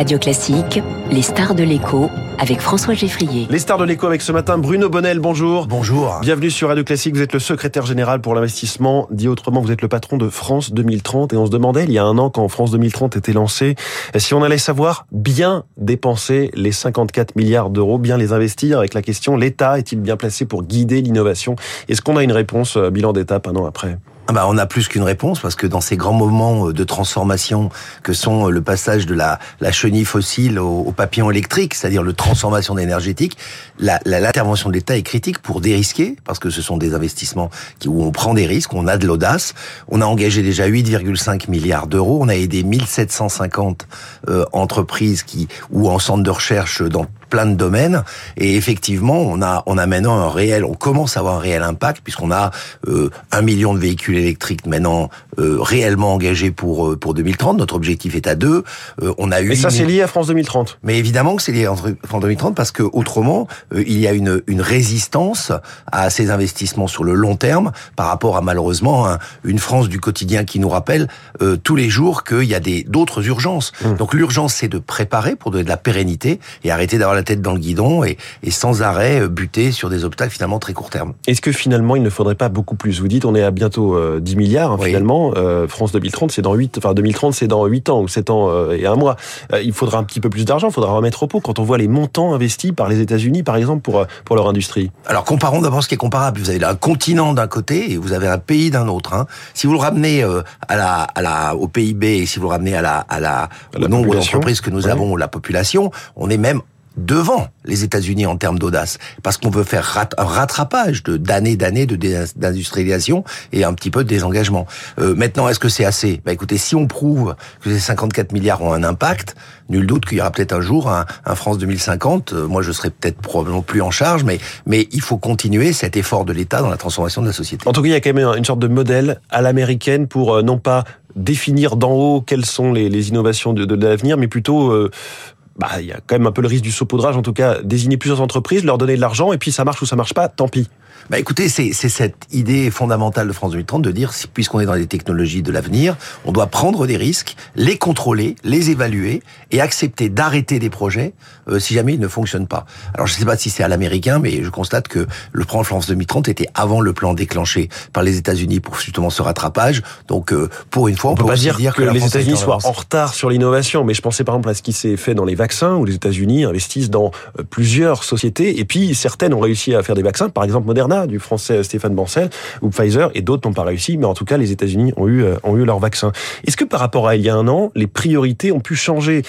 Radio Classique, les stars de l'écho avec François Geffrier. Les stars de l'écho avec ce matin Bruno Bonnel, bonjour. Bonjour. Bienvenue sur Radio Classique, vous êtes le secrétaire général pour l'investissement, dit autrement vous êtes le patron de France 2030 et on se demandait il y a un an quand France 2030 était lancé si on allait savoir bien dépenser les 54 milliards d'euros, bien les investir avec la question l'État est-il bien placé pour guider l'innovation? Est-ce qu'on a une réponse euh, bilan d'étape un an après? Ah bah, on a plus qu'une réponse parce que dans ces grands moments euh, de transformation que sont euh, le passage de la, la chenille fossile au, papillon électrique, c'est-à-dire le transformation énergétique, l'intervention la, de l'État est critique pour dérisquer parce que ce sont des investissements où on prend des risques, on a de l'audace. On a engagé déjà 8,5 milliards d'euros, on a aidé 1750 euh, entreprises qui ou en centre de recherche dans plein de domaines. Et effectivement, on a, on a maintenant un réel, on commence à avoir un réel impact puisqu'on a euh, un million de véhicules électriques maintenant euh, réellement engagés pour euh, pour 2030. Notre objectif est à deux. Euh, on a eu. Mais ça, c'est lié à France 2030. Mais évidemment que c'est lié à France 2030 parce que autrement, il y a une une résistance à ces investissements sur le long terme par rapport à malheureusement une France du quotidien qui nous rappelle tous les jours qu'il y a des d'autres urgences. Mmh. Donc l'urgence, c'est de préparer pour donner de la pérennité et arrêter d'avoir la tête dans le guidon et, et sans arrêt euh, buter sur des obstacles finalement très court terme. Est-ce que finalement il ne faudrait pas beaucoup plus? Vous dites on est à bientôt 10 euh, milliards hein, finalement. Euh, France 2030 c'est dans 8, enfin 2030 c'est dans 8 ans ou 7 ans et un mois. il faudra un petit peu plus d'argent, il faudra remettre au pot quand on voit les montants investis par les États-Unis par exemple pour pour leur industrie. Alors comparons d'abord ce qui est comparable. Vous avez un continent d'un côté et vous avez un pays d'un autre. Hein. Si vous le ramenez à la, à la, au PIB et si vous le ramenez à la, à la, au nombre d'entreprises que nous avons, la population, on est même devant les États-Unis en termes d'audace, parce qu'on veut faire un rattrapage de d'années d'années de d'industrialisation et un petit peu de désengagement. Euh, maintenant, est-ce que c'est assez? Bah écoutez, si on prouve que ces 54 milliards ont un impact, nul doute qu'il y aura peut-être un jour un, France 2050. Euh, moi, je serai peut-être probablement plus en charge, mais mais il faut continuer cet effort de l'État dans la transformation de la société. En tout cas, il y a quand même une sorte de modèle à l'américaine pour euh, non pas définir d'en haut quelles sont les, les innovations de, de l'avenir, mais plutôt euh, bah, il y a quand même un peu le risque du saupoudrage, en tout cas, désigner plusieurs entreprises, leur donner de l'argent, et puis ça marche ou ça marche pas, tant pis. Bah écoutez, c'est cette idée fondamentale de France 2030 de dire, puisqu'on est dans les technologies de l'avenir, on doit prendre des risques, les contrôler, les évaluer et accepter d'arrêter des projets euh, si jamais ils ne fonctionnent pas. Alors je ne sais pas si c'est à l'américain, mais je constate que le plan France 2030 était avant le plan déclenché par les États-Unis pour justement ce rattrapage. Donc euh, pour une fois, on, peut pas dire, que, les États-Unis soient en retard sur l'innovation, mais je pensais par exemple à ce qui s'est fait dans les vaccins, où les États-Unis investissent dans euh, plusieurs sociétés, et puis certaines ont réussi à faire des vaccins, par exemple Moderna du français Stéphane Bancel, ou Pfizer, et d'autres n'ont pas réussi, mais en tout cas, les États-Unis ont eu, euh, ont eu leur vaccin. Est-ce que par rapport à il y a un an, les priorités ont pu changer?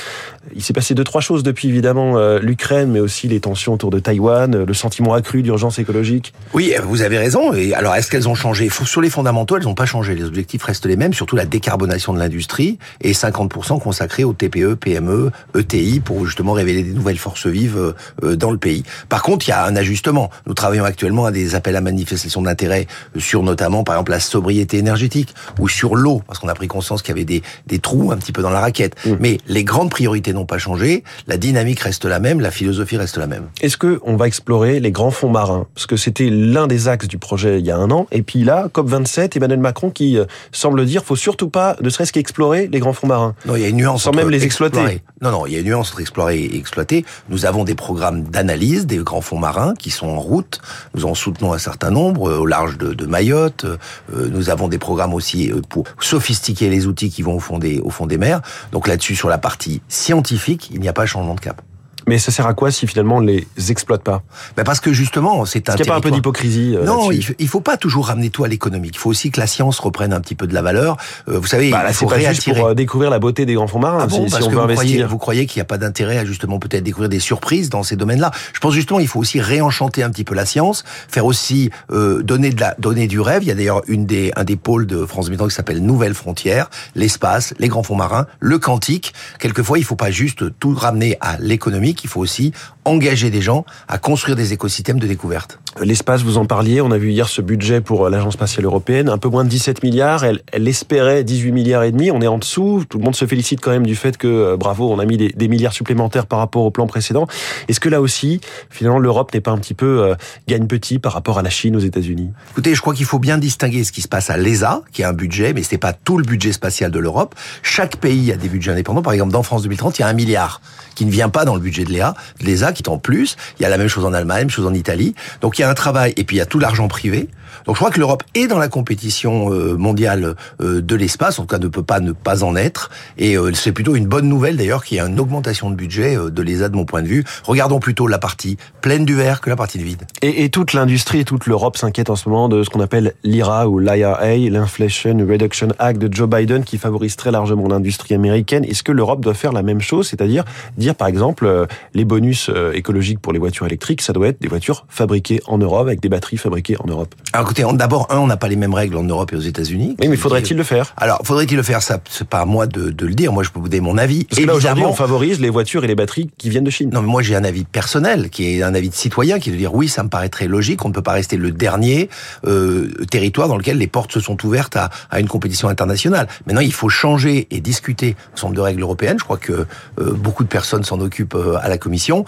Il s'est passé deux, trois choses depuis, évidemment, euh, l'Ukraine, mais aussi les tensions autour de Taïwan, euh, le sentiment accru d'urgence écologique. Oui, vous avez raison. Et alors, est-ce qu'elles ont changé? Sur les fondamentaux, elles n'ont pas changé. Les objectifs restent les mêmes, surtout la décarbonation de l'industrie et 50% consacrés aux TPE, PME, ETI pour justement révéler des nouvelles forces vives dans le pays. Par contre, il y a un ajustement. Nous travaillons actuellement à des appel à manifestation d'intérêt sur notamment, par exemple, la sobriété énergétique ou sur l'eau, parce qu'on a pris conscience qu'il y avait des, des trous un petit peu dans la raquette. Mmh. Mais les grandes priorités n'ont pas changé, la dynamique reste la même, la philosophie reste la même. Est-ce que on va explorer les grands fonds marins? Parce que c'était l'un des axes du projet il y a un an, et puis là, COP27, Emmanuel Macron qui euh, semble dire, faut surtout pas, ne serait-ce qu'explorer les grands fonds marins. Non, il y a une nuance. Sans même les exploiter. Non, non, il y a une nuance entre explorer et exploiter. Nous avons des programmes d'analyse des grands fonds marins qui sont en route. Nous en soutenons un certain nombre euh, au large de, de Mayotte. Euh, nous avons des programmes aussi euh, pour sophistiquer les outils qui vont au fond des, au fond des mers. Donc là-dessus, sur la partie scientifique, il n'y a pas changement de cap. Mais ça sert à quoi si finalement on ne les exploite pas? Ben Parce que justement, c'est un. Est-ce qu'il n'y a pas un peu d'hypocrisie euh, Non, il ne faut pas toujours ramener tout à l'économique. Il faut aussi que la science reprenne un petit peu de la valeur. Euh, vous savez, bah, il faut pas juste pour euh, découvrir la beauté des grands fonds marins. Ah si, parce on que veut vous investir. Croyez, vous croyez qu'il n'y a pas d'intérêt à justement peut-être découvrir des surprises dans ces domaines-là Je pense justement, il faut aussi réenchanter un petit peu la science, faire aussi donner de la donner du rêve. Il y a d'ailleurs une des un des pôles de France Métro qui s'appelle Nouvelles Frontières, l'espace, les grands fonds marins, le quantique. Quelquefois, il ne faut pas juste tout ramener à l'économique. Il faut aussi engager des gens à construire des écosystèmes de découverte. L'espace, vous en parliez, on a vu hier ce budget pour l'Agence spatiale européenne, un peu moins de 17 milliards, elle, elle espérait 18 milliards et demi, on est en dessous, tout le monde se félicite quand même du fait que, euh, bravo, on a mis des, des milliards supplémentaires par rapport au plan précédent. Est-ce que là aussi, finalement, l'Europe n'est pas un petit peu euh, gagne petit par rapport à la Chine, aux États-Unis? Écoutez, je crois qu'il faut bien distinguer ce qui se passe à l'ESA, qui a un budget, mais c'est pas tout le budget spatial de l'Europe. Chaque pays a des budgets indépendants. Par exemple, dans France 2030, il y a un milliard qui ne vient pas dans le budget de l'ESA, qui est en plus. Il y a la même chose en Allemagne, même chose en Italie. Donc y a un travail, et puis il y a tout l'argent privé. Donc je crois que l'Europe est dans la compétition euh, mondiale euh, de l'espace, en tout cas ne peut pas ne pas en être. Et euh, c'est plutôt une bonne nouvelle d'ailleurs qu'il y ait une augmentation de budget de l'ESA de mon point de vue. Regardons plutôt la partie pleine du verre que la partie vide. Et, toute l'industrie toute l'Europe s'inquiète en ce moment de ce qu'on appelle l'IRA ou l'IRA, l'Inflation Reduction Act de Joe Biden, qui favorise très largement l'industrie américaine. Est-ce que l'Europe doit faire la même chose, c'est-à-dire dire par exemple les bonus écologiques pour les voitures électriques, ça doit être des voitures fabriquées en Europe avec des batteries fabriquées en Europe Alors écoutez, d'abord, un, on n'a pas les mêmes règles en Europe et aux États-Unis. Oui, mais faudrait-il le faire? Alors, faudrait-il le faire? Ça, c'est pas à moi de, de, le dire. Moi, je peux vous donner mon avis. Parce que là, aujourd'hui, on favorise les voitures et les batteries qui viennent de Chine. Non, mais moi, j'ai un avis personnel, qui est un avis de citoyen, qui est de dire oui, ça me paraît très logique. On ne peut pas rester le dernier euh, territoire dans lequel les portes se sont ouvertes à, à, une compétition internationale. Maintenant, il faut changer et discuter un certain nombre de règles européennes. Je crois que euh, beaucoup de personnes s'en occupent euh, à la Commission.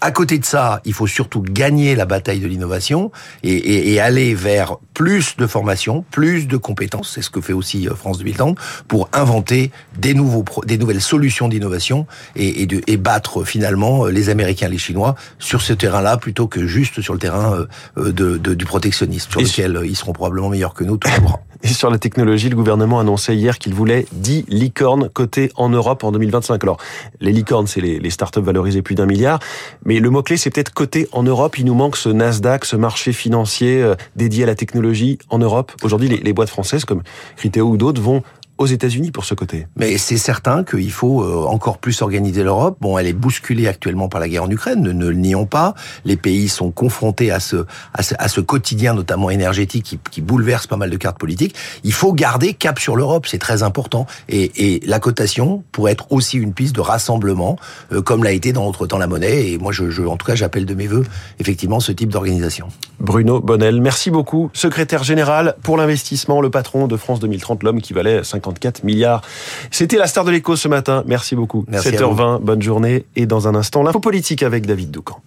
À côté de ça, il faut surtout gagner la bataille de l'innovation et, et, et aller vers plus de formation, plus de compétences, c'est ce que fait aussi euh, France 2030, pour inventer des, nouveaux, des nouvelles solutions d'innovation et, et, de, et battre finalement euh, les Américains les Chinois sur ce terrain-là plutôt que juste sur le terrain euh, de, de, du protectionnisme, sur lequel ils seront probablement meilleurs que nous toujours. Sur la technologie, le gouvernement annonçait hier qu'il voulait 10 licornes cotées en Europe en 2025. Alors, les licornes, c'est les, startups valorisées plus d'un milliard. Mais le mot-clé, c'est peut-être coté en Europe. Il nous manque ce Nasdaq, ce marché financier dédié à la technologie en Europe. Aujourd'hui, les, les boîtes françaises comme Criteo ou d'autres vont aux États-Unis pour ce côté. Mais c'est certain qu'il faut euh, encore plus organiser l'Europe. Bon, elle est bousculée actuellement par la guerre en Ukraine, ne, ne le nions pas. Les pays sont confrontés à ce, à ce, à ce quotidien, notamment énergétique, qui, qui, bouleverse pas mal de cartes politiques. Il faut garder cap sur l'Europe, c'est très important. Et, et, la cotation pourrait être aussi une piste de rassemblement, euh, comme l'a été dans notre temps la monnaie. Et moi, je, je en tout cas, j'appelle de mes voeux effectivement ce type d'organisation. Bruno Bonnel, merci beaucoup. Secrétaire général pour l'investissement, le patron de France 2030, l'homme qui valait 50 54 milliards. C'était la star de l'écho ce matin. Merci beaucoup. Merci 7h20, bonne journée. Et dans un instant, l'info politique avec David Doucan.